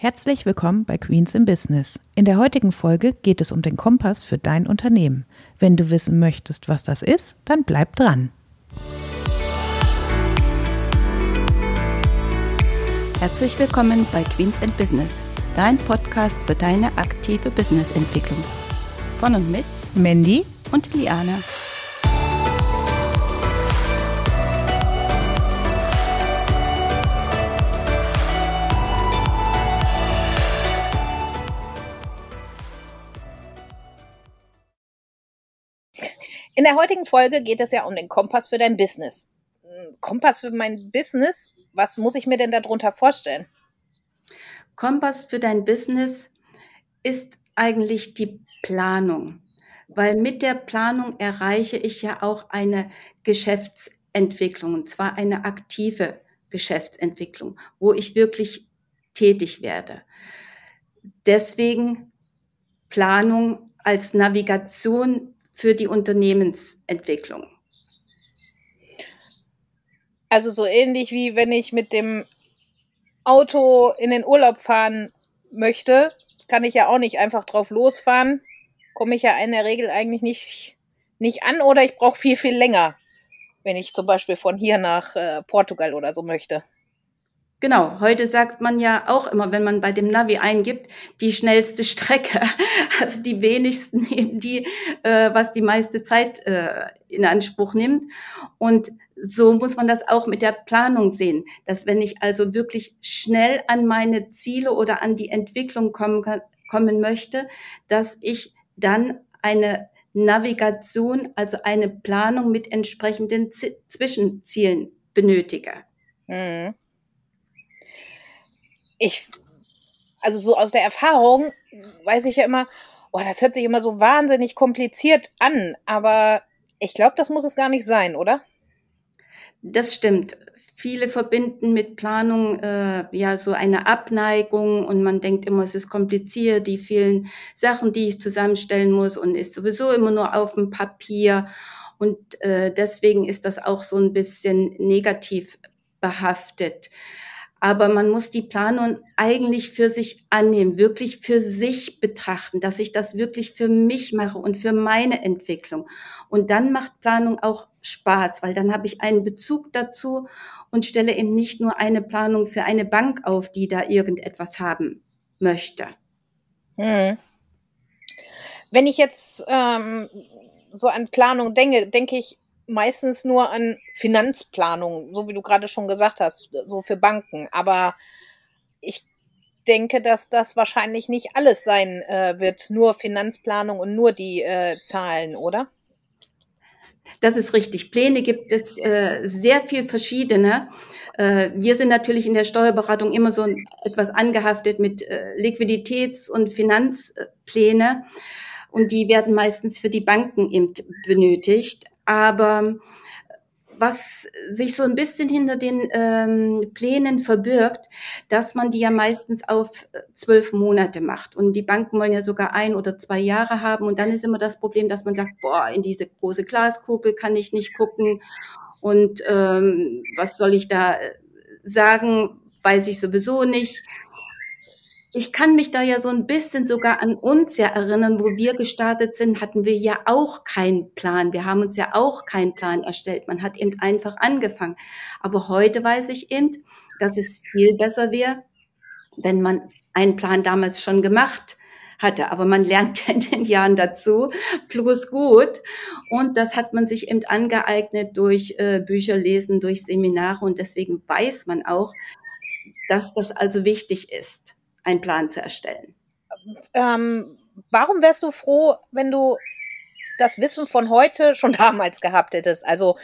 Herzlich willkommen bei Queens in Business. In der heutigen Folge geht es um den Kompass für dein Unternehmen. Wenn du wissen möchtest, was das ist, dann bleib dran. Herzlich willkommen bei Queens in Business, dein Podcast für deine aktive Businessentwicklung. Von und mit Mandy und Liana. In der heutigen Folge geht es ja um den Kompass für dein Business. Hm, Kompass für mein Business, was muss ich mir denn darunter vorstellen? Kompass für dein Business ist eigentlich die Planung, weil mit der Planung erreiche ich ja auch eine Geschäftsentwicklung, und zwar eine aktive Geschäftsentwicklung, wo ich wirklich tätig werde. Deswegen Planung als Navigation für die Unternehmensentwicklung. Also so ähnlich wie wenn ich mit dem Auto in den Urlaub fahren möchte, kann ich ja auch nicht einfach drauf losfahren. Komme ich ja in der Regel eigentlich nicht, nicht an oder ich brauche viel, viel länger, wenn ich zum Beispiel von hier nach äh, Portugal oder so möchte. Genau, heute sagt man ja auch immer, wenn man bei dem Navi eingibt, die schnellste Strecke. Also die wenigsten nehmen die, äh, was die meiste Zeit äh, in Anspruch nimmt. Und so muss man das auch mit der Planung sehen, dass wenn ich also wirklich schnell an meine Ziele oder an die Entwicklung kommen, kommen möchte, dass ich dann eine Navigation, also eine Planung mit entsprechenden Z Zwischenzielen benötige. Mhm ich, also so aus der Erfahrung weiß ich ja immer, oh, das hört sich immer so wahnsinnig kompliziert an, aber ich glaube, das muss es gar nicht sein, oder? Das stimmt. Viele verbinden mit Planung äh, ja so eine Abneigung und man denkt immer, es ist kompliziert, die vielen Sachen, die ich zusammenstellen muss und ist sowieso immer nur auf dem Papier. Und äh, deswegen ist das auch so ein bisschen negativ behaftet. Aber man muss die Planung eigentlich für sich annehmen, wirklich für sich betrachten, dass ich das wirklich für mich mache und für meine Entwicklung. Und dann macht Planung auch Spaß, weil dann habe ich einen Bezug dazu und stelle eben nicht nur eine Planung für eine Bank auf, die da irgendetwas haben möchte. Hm. Wenn ich jetzt ähm, so an Planung denke, denke ich meistens nur an Finanzplanung, so wie du gerade schon gesagt hast, so für Banken. Aber ich denke, dass das wahrscheinlich nicht alles sein äh, wird, nur Finanzplanung und nur die äh, Zahlen, oder? Das ist richtig. Pläne gibt es äh, sehr viel verschiedene. Äh, wir sind natürlich in der Steuerberatung immer so etwas angehaftet mit äh, Liquiditäts- und Finanzpläne. Und die werden meistens für die Banken benötigt. Aber was sich so ein bisschen hinter den ähm, Plänen verbirgt, dass man die ja meistens auf äh, zwölf Monate macht. Und die Banken wollen ja sogar ein oder zwei Jahre haben. Und dann ist immer das Problem, dass man sagt, boah, in diese große Glaskugel kann ich nicht gucken. Und ähm, was soll ich da äh, sagen, weiß ich sowieso nicht ich kann mich da ja so ein bisschen sogar an uns ja erinnern, wo wir gestartet sind, hatten wir ja auch keinen Plan. Wir haben uns ja auch keinen Plan erstellt. Man hat eben einfach angefangen. Aber heute weiß ich eben, dass es viel besser wäre, wenn man einen Plan damals schon gemacht hatte. Aber man lernt ja in den Jahren dazu, plus gut. Und das hat man sich eben angeeignet durch äh, Bücher lesen, durch Seminare. Und deswegen weiß man auch, dass das also wichtig ist einen Plan zu erstellen. Ähm, warum wärst du froh, wenn du das Wissen von heute schon damals gehabt hättest? Also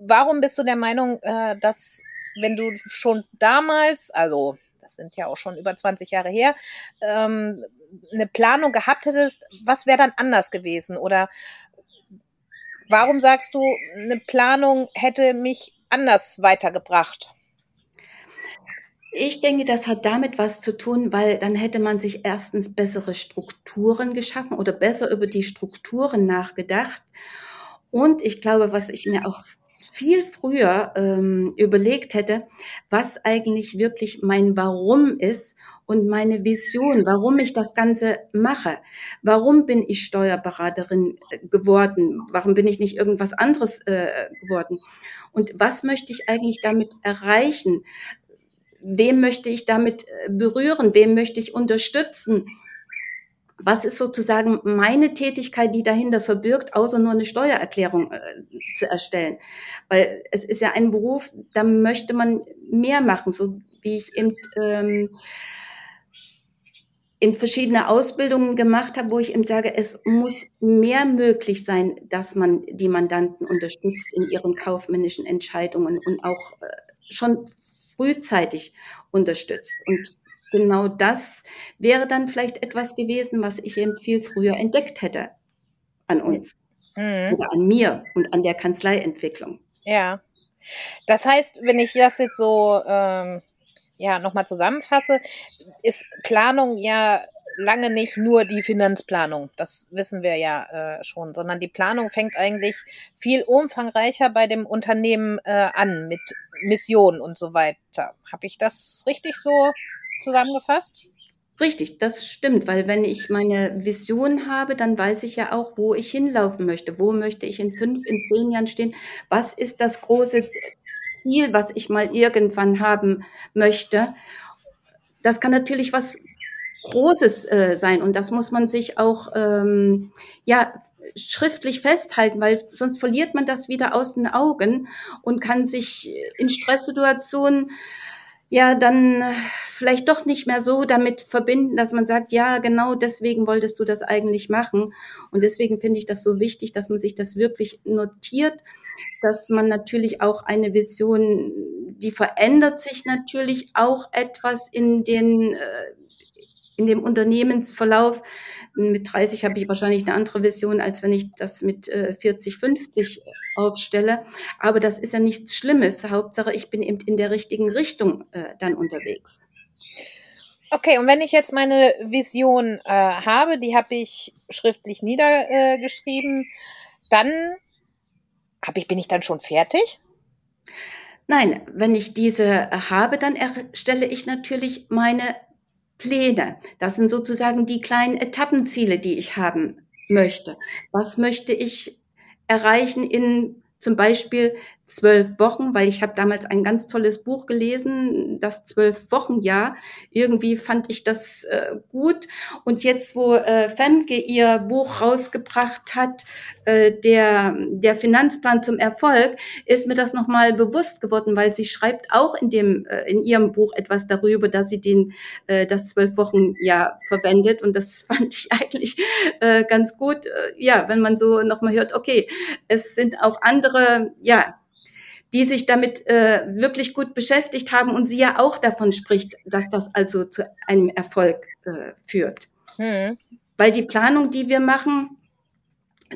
warum bist du der Meinung, äh, dass wenn du schon damals, also das sind ja auch schon über 20 Jahre her, ähm, eine Planung gehabt hättest, was wäre dann anders gewesen? Oder warum sagst du, eine Planung hätte mich anders weitergebracht? Ich denke, das hat damit was zu tun, weil dann hätte man sich erstens bessere Strukturen geschaffen oder besser über die Strukturen nachgedacht. Und ich glaube, was ich mir auch viel früher ähm, überlegt hätte, was eigentlich wirklich mein Warum ist und meine Vision, warum ich das Ganze mache. Warum bin ich Steuerberaterin äh, geworden? Warum bin ich nicht irgendwas anderes äh, geworden? Und was möchte ich eigentlich damit erreichen? Wem möchte ich damit äh, berühren? Wem möchte ich unterstützen? was ist sozusagen meine Tätigkeit, die dahinter verbirgt, außer nur eine Steuererklärung äh, zu erstellen? Weil es ist ja ein Beruf, da möchte man mehr machen, so wie ich eben ähm, in verschiedene Ausbildungen gemacht habe, wo ich eben sage, es muss mehr möglich sein, dass man die Mandanten unterstützt in ihren kaufmännischen Entscheidungen und auch äh, schon frühzeitig unterstützt. Und genau das wäre dann vielleicht etwas gewesen, was ich eben viel früher entdeckt hätte an uns mhm. oder an mir und an der Kanzleientwicklung. Ja. Das heißt, wenn ich das jetzt so ähm, ja nochmal zusammenfasse, ist Planung ja lange nicht nur die Finanzplanung, das wissen wir ja äh, schon, sondern die Planung fängt eigentlich viel umfangreicher bei dem Unternehmen äh, an mit Mission und so weiter. Habe ich das richtig so zusammengefasst? Richtig, das stimmt, weil wenn ich meine Vision habe, dann weiß ich ja auch, wo ich hinlaufen möchte. Wo möchte ich in fünf, in zehn Jahren stehen? Was ist das große Ziel, was ich mal irgendwann haben möchte? Das kann natürlich was Großes äh, sein und das muss man sich auch ähm, ja schriftlich festhalten, weil sonst verliert man das wieder aus den Augen und kann sich in Stresssituationen ja dann vielleicht doch nicht mehr so damit verbinden, dass man sagt, ja, genau deswegen wolltest du das eigentlich machen. Und deswegen finde ich das so wichtig, dass man sich das wirklich notiert, dass man natürlich auch eine Vision, die verändert sich natürlich auch etwas in den äh, in dem Unternehmensverlauf. Mit 30 habe ich wahrscheinlich eine andere Vision, als wenn ich das mit 40, äh, 50 aufstelle. Aber das ist ja nichts Schlimmes. Hauptsache, ich bin eben in der richtigen Richtung äh, dann unterwegs. Okay, und wenn ich jetzt meine Vision äh, habe, die habe ich schriftlich niedergeschrieben, äh, dann hab ich, bin ich dann schon fertig? Nein, wenn ich diese habe, dann erstelle ich natürlich meine Pläne. Das sind sozusagen die kleinen Etappenziele, die ich haben möchte. Was möchte ich erreichen in zum Beispiel zwölf Wochen, weil ich habe damals ein ganz tolles Buch gelesen, das zwölf Wochen Jahr. Irgendwie fand ich das äh, gut. Und jetzt, wo äh, Femke ihr Buch rausgebracht hat, äh, der der Finanzplan zum Erfolg, ist mir das nochmal bewusst geworden, weil sie schreibt auch in dem äh, in ihrem Buch etwas darüber, dass sie den äh, das zwölf Wochen Jahr verwendet. Und das fand ich eigentlich äh, ganz gut. Äh, ja, wenn man so nochmal hört, okay, es sind auch andere, ja die sich damit äh, wirklich gut beschäftigt haben und sie ja auch davon spricht, dass das also zu einem Erfolg äh, führt. Hm. Weil die Planung, die wir machen,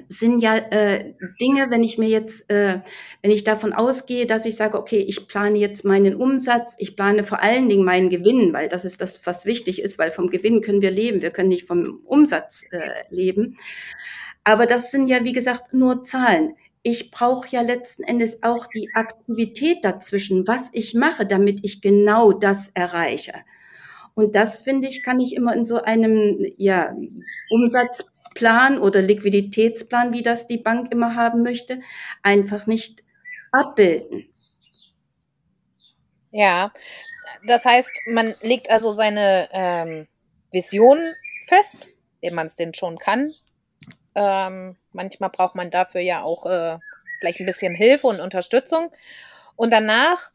sind ja äh, Dinge, wenn ich mir jetzt, äh, wenn ich davon ausgehe, dass ich sage, okay, ich plane jetzt meinen Umsatz, ich plane vor allen Dingen meinen Gewinn, weil das ist das, was wichtig ist, weil vom Gewinn können wir leben, wir können nicht vom Umsatz äh, leben. Aber das sind ja, wie gesagt, nur Zahlen ich brauche ja letzten Endes auch die Aktivität dazwischen, was ich mache, damit ich genau das erreiche. Und das finde ich, kann ich immer in so einem ja, Umsatzplan oder Liquiditätsplan, wie das die Bank immer haben möchte, einfach nicht abbilden. Ja, das heißt, man legt also seine ähm, Vision fest, wenn man es denn schon kann, ähm, manchmal braucht man dafür ja auch äh, vielleicht ein bisschen Hilfe und Unterstützung. Und danach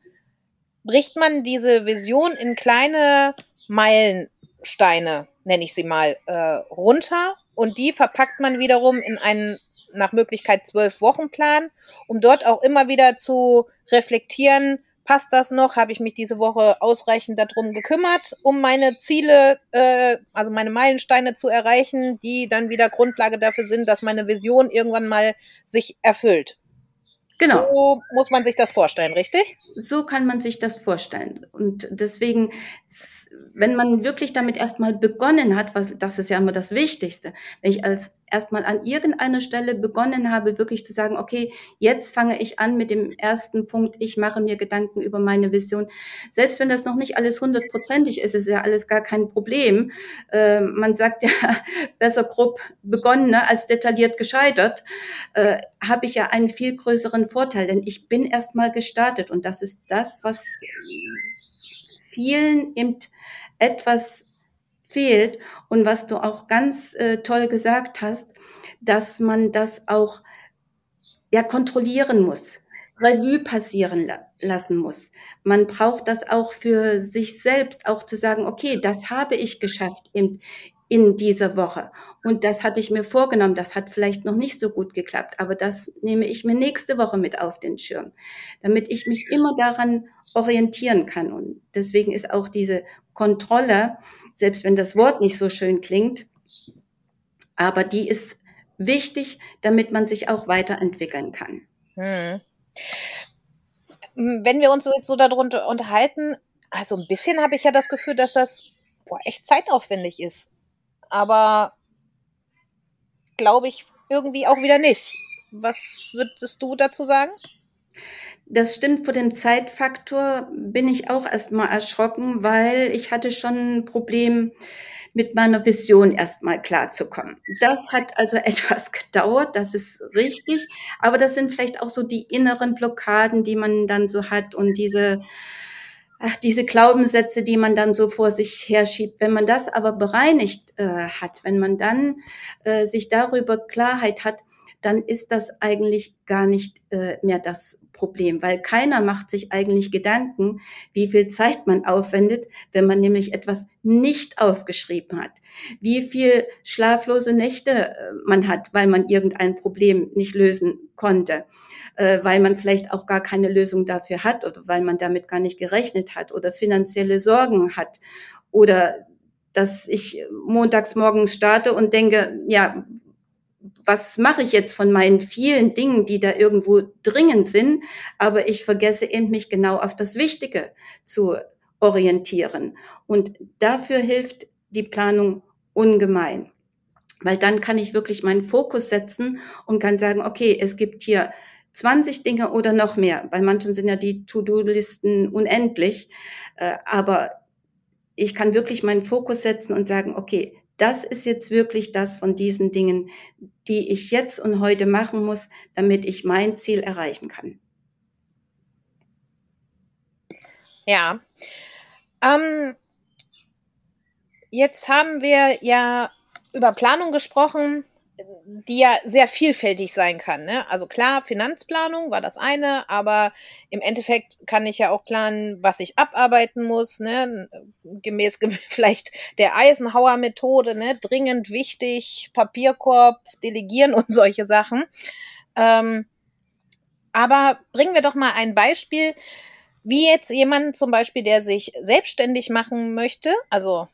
bricht man diese Vision in kleine Meilensteine, nenne ich sie mal, äh, runter. Und die verpackt man wiederum in einen nach Möglichkeit zwölf Wochenplan, um dort auch immer wieder zu reflektieren, passt das noch? Habe ich mich diese Woche ausreichend darum gekümmert, um meine Ziele, äh, also meine Meilensteine zu erreichen, die dann wieder Grundlage dafür sind, dass meine Vision irgendwann mal sich erfüllt. Genau. So muss man sich das vorstellen, richtig? So kann man sich das vorstellen. Und deswegen, wenn man wirklich damit erstmal begonnen hat, was, das ist ja immer das Wichtigste. Wenn ich als erstmal an irgendeiner Stelle begonnen habe, wirklich zu sagen, okay, jetzt fange ich an mit dem ersten Punkt, ich mache mir Gedanken über meine Vision. Selbst wenn das noch nicht alles hundertprozentig ist, ist ja alles gar kein Problem. Äh, man sagt ja, besser grob begonnen ne, als detailliert gescheitert, äh, habe ich ja einen viel größeren Vorteil, denn ich bin erstmal gestartet und das ist das, was vielen eben etwas fehlt und was du auch ganz äh, toll gesagt hast, dass man das auch ja kontrollieren muss, Revue passieren la lassen muss. Man braucht das auch für sich selbst, auch zu sagen, okay, das habe ich geschafft in, in dieser Woche. Und das hatte ich mir vorgenommen. Das hat vielleicht noch nicht so gut geklappt, aber das nehme ich mir nächste Woche mit auf den Schirm, damit ich mich immer daran orientieren kann. Und deswegen ist auch diese Kontrolle selbst wenn das Wort nicht so schön klingt. Aber die ist wichtig, damit man sich auch weiterentwickeln kann. Hm. Wenn wir uns jetzt so darunter unterhalten, also ein bisschen habe ich ja das Gefühl, dass das boah, echt zeitaufwendig ist. Aber glaube ich irgendwie auch wieder nicht. Was würdest du dazu sagen? Das stimmt, vor dem Zeitfaktor bin ich auch erstmal erschrocken, weil ich hatte schon ein Problem mit meiner Vision erstmal klarzukommen. Das hat also etwas gedauert, das ist richtig, aber das sind vielleicht auch so die inneren Blockaden, die man dann so hat und diese ach, diese Glaubenssätze, die man dann so vor sich herschiebt. Wenn man das aber bereinigt äh, hat, wenn man dann äh, sich darüber Klarheit hat, dann ist das eigentlich gar nicht äh, mehr das Problem, weil keiner macht sich eigentlich Gedanken, wie viel Zeit man aufwendet, wenn man nämlich etwas nicht aufgeschrieben hat, wie viel schlaflose Nächte äh, man hat, weil man irgendein Problem nicht lösen konnte, äh, weil man vielleicht auch gar keine Lösung dafür hat oder weil man damit gar nicht gerechnet hat oder finanzielle Sorgen hat oder dass ich montags morgens starte und denke, ja, was mache ich jetzt von meinen vielen Dingen, die da irgendwo dringend sind, aber ich vergesse eben mich genau auf das Wichtige zu orientieren. Und dafür hilft die Planung ungemein. Weil dann kann ich wirklich meinen Fokus setzen und kann sagen, okay, es gibt hier 20 Dinge oder noch mehr. Bei manchen sind ja die To-Do-Listen unendlich. Äh, aber ich kann wirklich meinen Fokus setzen und sagen, okay, das ist jetzt wirklich das von diesen Dingen, die ich jetzt und heute machen muss, damit ich mein Ziel erreichen kann. Ja. Ähm, jetzt haben wir ja über Planung gesprochen die ja sehr vielfältig sein kann. Ne? Also klar, Finanzplanung war das eine, aber im Endeffekt kann ich ja auch planen, was ich abarbeiten muss, ne? gemäß vielleicht der Eisenhower-Methode, ne? dringend wichtig, Papierkorb, delegieren und solche Sachen. Ähm, aber bringen wir doch mal ein Beispiel, wie jetzt jemand zum Beispiel, der sich selbstständig machen möchte, also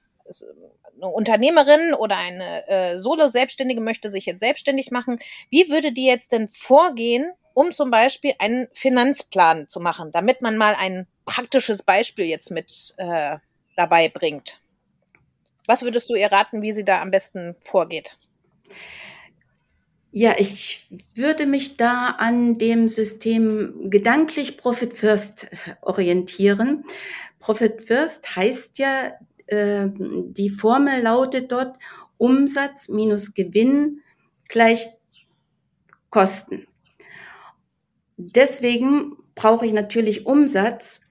eine Unternehmerin oder eine äh, Solo-Selbstständige möchte sich jetzt selbstständig machen, wie würde die jetzt denn vorgehen, um zum Beispiel einen Finanzplan zu machen, damit man mal ein praktisches Beispiel jetzt mit äh, dabei bringt? Was würdest du ihr raten, wie sie da am besten vorgeht? Ja, ich würde mich da an dem System gedanklich Profit First orientieren. Profit First heißt ja, ähm, die Formel lautet dort Umsatz minus Gewinn gleich Kosten. Deswegen brauche ich natürlich Umsatz,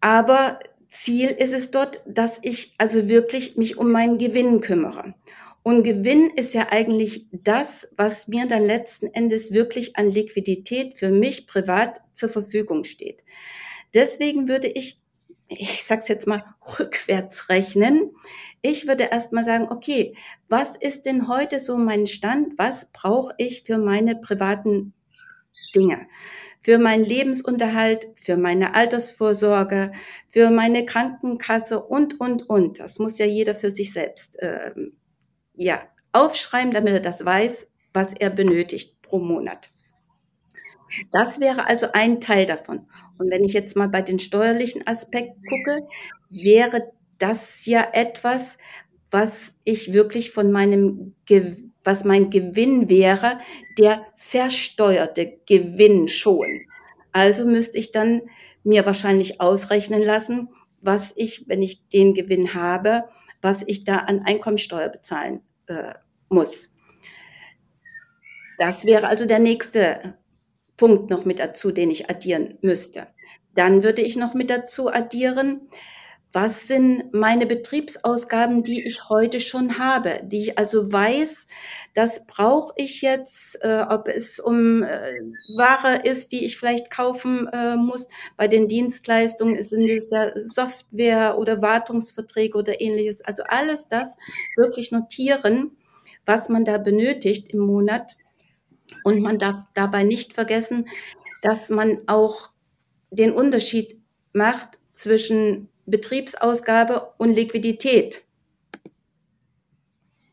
aber Ziel ist es dort, dass ich also wirklich mich um meinen Gewinn kümmere. Und Gewinn ist ja eigentlich das, was mir dann letzten Endes wirklich an Liquidität für mich privat zur Verfügung steht. Deswegen würde ich ich sag's jetzt mal, rückwärts rechnen. Ich würde erst mal sagen, okay, was ist denn heute so mein Stand? Was brauche ich für meine privaten Dinge? Für meinen Lebensunterhalt, für meine Altersvorsorge, für meine Krankenkasse und, und, und. Das muss ja jeder für sich selbst äh, ja, aufschreiben, damit er das weiß, was er benötigt pro Monat. Das wäre also ein Teil davon. Und wenn ich jetzt mal bei den steuerlichen Aspekten gucke, wäre das ja etwas, was ich wirklich von meinem, was mein Gewinn wäre, der versteuerte Gewinn schon. Also müsste ich dann mir wahrscheinlich ausrechnen lassen, was ich, wenn ich den Gewinn habe, was ich da an Einkommensteuer bezahlen äh, muss. Das wäre also der nächste Punkt noch mit dazu, den ich addieren müsste. Dann würde ich noch mit dazu addieren, was sind meine Betriebsausgaben, die ich heute schon habe, die ich also weiß, das brauche ich jetzt, äh, ob es um äh, Ware ist, die ich vielleicht kaufen äh, muss. Bei den Dienstleistungen sind es ja Software oder Wartungsverträge oder ähnliches. Also alles das wirklich notieren, was man da benötigt im Monat. Und man darf dabei nicht vergessen, dass man auch den Unterschied macht zwischen Betriebsausgabe und Liquidität.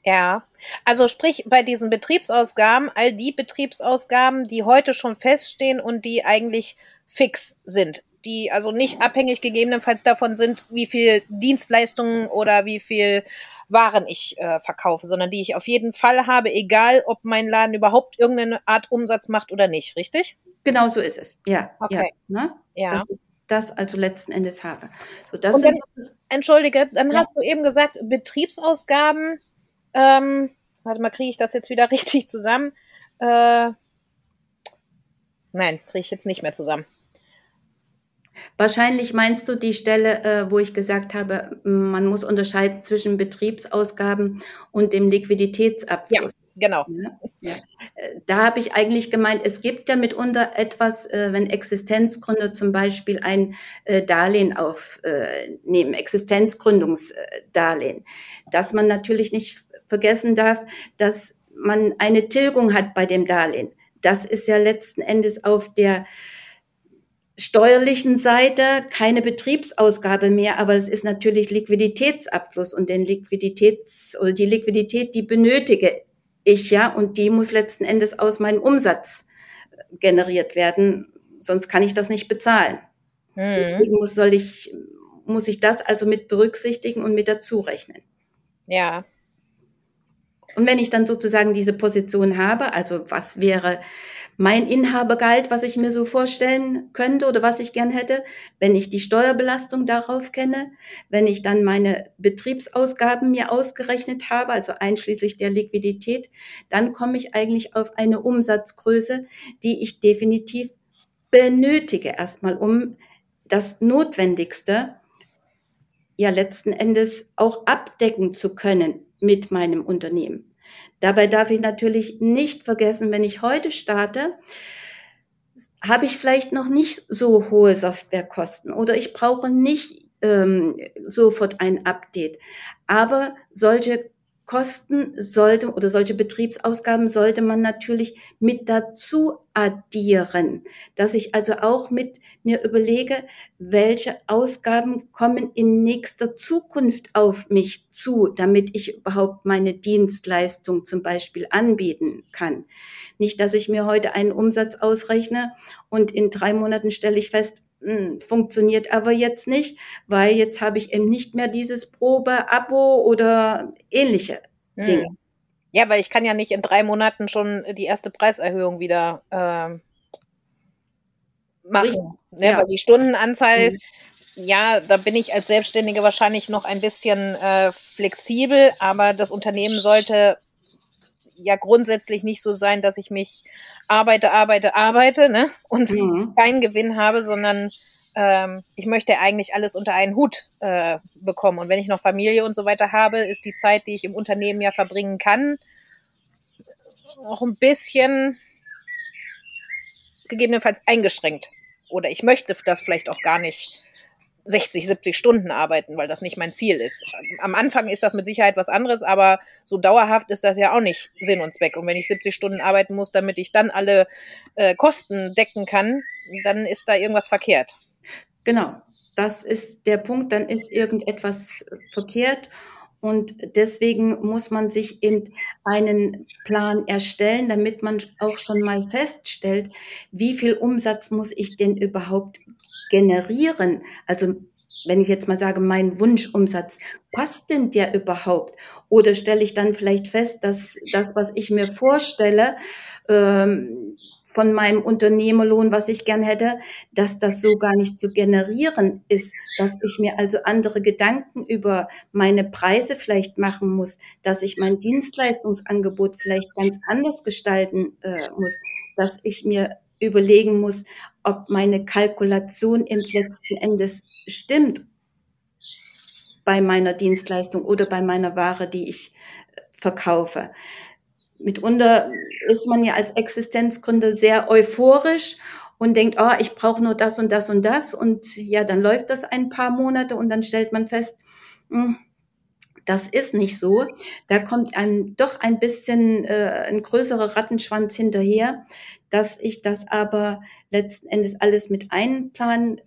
Ja, also sprich bei diesen Betriebsausgaben, all die Betriebsausgaben, die heute schon feststehen und die eigentlich fix sind, die also nicht abhängig gegebenenfalls davon sind, wie viel Dienstleistungen oder wie viel waren ich äh, verkaufe, sondern die ich auf jeden Fall habe, egal ob mein Laden überhaupt irgendeine Art Umsatz macht oder nicht, richtig? Genau so ist es. Ja. Okay. Ja. Ne? ja. Das also letzten Endes habe. So, das dann, entschuldige, dann Ja. hast du eben gesagt, Betriebsausgaben, ähm, warte mal, kriege ich das jetzt wieder richtig zusammen? Äh, nein, kriege ich jetzt nicht mehr zusammen. Wahrscheinlich meinst du die Stelle, äh, wo ich gesagt habe, man muss unterscheiden zwischen Betriebsausgaben und dem Liquiditätsabfluss. Genau. Ja, ja. Äh, Da habe ich eigentlich gemeint, es gibt ja mitunter etwas, äh, wenn Existenzgründer zum Beispiel ein äh, Darlehen aufnehmen, Existenzgründungsdarlehen, dass man natürlich nicht vergessen darf, dass man eine Tilgung hat bei dem Darlehen. Das ist ja letzten Endes auf der steuerlichen Seite keine Betriebsausgabe mehr, aber es ist natürlich Liquiditätsabfluss und den Liquiditäts oder die Liquidität, die benötige ich ja und die muss letzten Endes aus meinem Umsatz äh, generiert werden, sonst kann ich das nicht bezahlen. Mhm. Deswegen muss, soll ich, muss ich das also mit berücksichtigen und mit dazu rechnen. Ja. Und wenn ich dann sozusagen diese Position habe, also was wäre mein Inhabergehalt, was ich mir so vorstellen könnte oder was ich gern hätte, wenn ich die Steuerbelastung darauf kenne, wenn ich dann meine Betriebsausgaben mir ausgerechnet habe, also einschließlich der Liquidität, dann komme ich eigentlich auf eine Umsatzgröße, die ich definitiv benötige erstmal, um das Notwendigste ja letzten Endes auch abdecken zu können mit meinem Unternehmen. Dabei darf ich natürlich nicht vergessen, wenn ich heute starte, habe ich vielleicht noch nicht so hohe Softwarekosten oder ich brauche nicht ähm, sofort ein Update. Aber solche Kosten sollte oder solche Betriebsausgaben sollte man natürlich mit dazu addieren, dass ich also auch mit mir überlege, welche Ausgaben kommen in nächster Zukunft auf mich zu, damit ich überhaupt meine Dienstleistung zum Beispiel anbieten kann. Nicht, dass ich mir heute einen Umsatz ausrechne und in drei Monaten stelle ich fest, hm, funktioniert aber jetzt nicht, weil jetzt habe ich eben nicht mehr dieses Probe-Abo oder ähnliche Dinge. Hm. Ja, weil ich kann ja nicht in drei Monaten schon die erste Preiserhöhung wieder ähm, machen. Ne? ja. Weil die Stundenanzahl, Mhm. ja, da bin ich als Selbstständige wahrscheinlich noch ein bisschen äh, flexibel, aber das Unternehmen sollte ja grundsätzlich nicht so sein, dass ich mich arbeite, arbeite, arbeite, ne? Und Mhm. keinen Gewinn habe, sondern ähm, ich möchte eigentlich alles unter einen Hut äh, bekommen. Und wenn ich noch Familie und so weiter habe, ist die Zeit, die ich im Unternehmen ja verbringen kann, auch ein bisschen gegebenenfalls eingeschränkt. Oder ich möchte das vielleicht auch gar nicht 60, 70 Stunden arbeiten, weil das nicht mein Ziel ist. Am Anfang ist das mit Sicherheit was anderes, aber so dauerhaft ist das ja auch nicht Sinn und Zweck. Und wenn ich 70 Stunden arbeiten muss, damit ich dann alle äh, Kosten decken kann, dann ist da irgendwas verkehrt. Genau, das ist der Punkt, dann ist irgendetwas verkehrt und deswegen muss man sich eben einen Plan erstellen, damit man auch schon mal feststellt, wie viel Umsatz muss ich denn überhaupt generieren? Also wenn ich jetzt mal sage, mein Wunschumsatz, passt denn der überhaupt? Oder stelle ich dann vielleicht fest, dass das, was ich mir vorstelle, ähm, von meinem Unternehmerlohn, was ich gern hätte, dass das so gar nicht zu generieren ist, dass ich mir also andere Gedanken über meine Preise vielleicht machen muss, dass ich mein Dienstleistungsangebot vielleicht ganz anders gestalten äh, muss, dass ich mir überlegen muss, ob meine Kalkulation im letzten Endes stimmt bei meiner Dienstleistung oder bei meiner Ware, die ich äh, verkaufe. Mitunter ist man ja als Existenzgründer sehr euphorisch und denkt, oh, ich brauche nur das und das und das. Und ja, dann läuft das ein paar Monate und dann stellt man fest, hm, das ist nicht so. Da kommt einem doch ein bisschen äh, ein größerer Rattenschwanz hinterher, dass ich das aber letzten Endes alles mit einplanen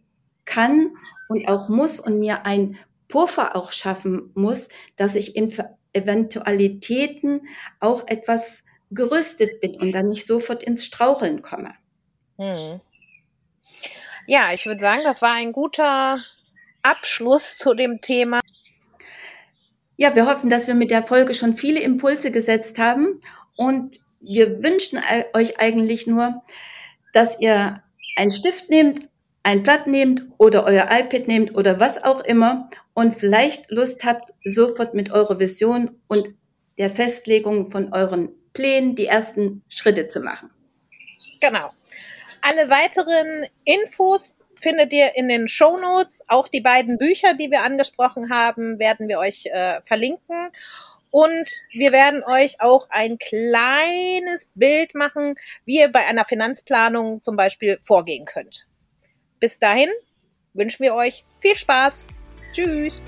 kann und auch muss und mir ein Puffer auch schaffen muss, dass ich in Eventualitäten auch etwas gerüstet bin und dann nicht sofort ins Straucheln komme. Hm. Ja, ich würde sagen, das war ein guter Abschluss zu dem Thema. Ja, wir hoffen, dass wir mit der Folge schon viele Impulse gesetzt haben und wir wünschen euch eigentlich nur, dass ihr einen Stift nehmt, ein Blatt nehmt oder euer iPad nehmt oder was auch immer und vielleicht Lust habt, sofort mit eurer Vision und der Festlegung von euren Plänen die ersten Schritte zu machen. Genau. Alle weiteren Infos findet ihr in den Show Notes. Auch die beiden Bücher, die wir angesprochen haben, werden wir euch äh, verlinken. Und wir werden euch auch ein kleines Bild machen, wie ihr bei einer Finanzplanung zum Beispiel vorgehen könnt. Bis dahin wünschen wir euch viel Spaß. Tschüss.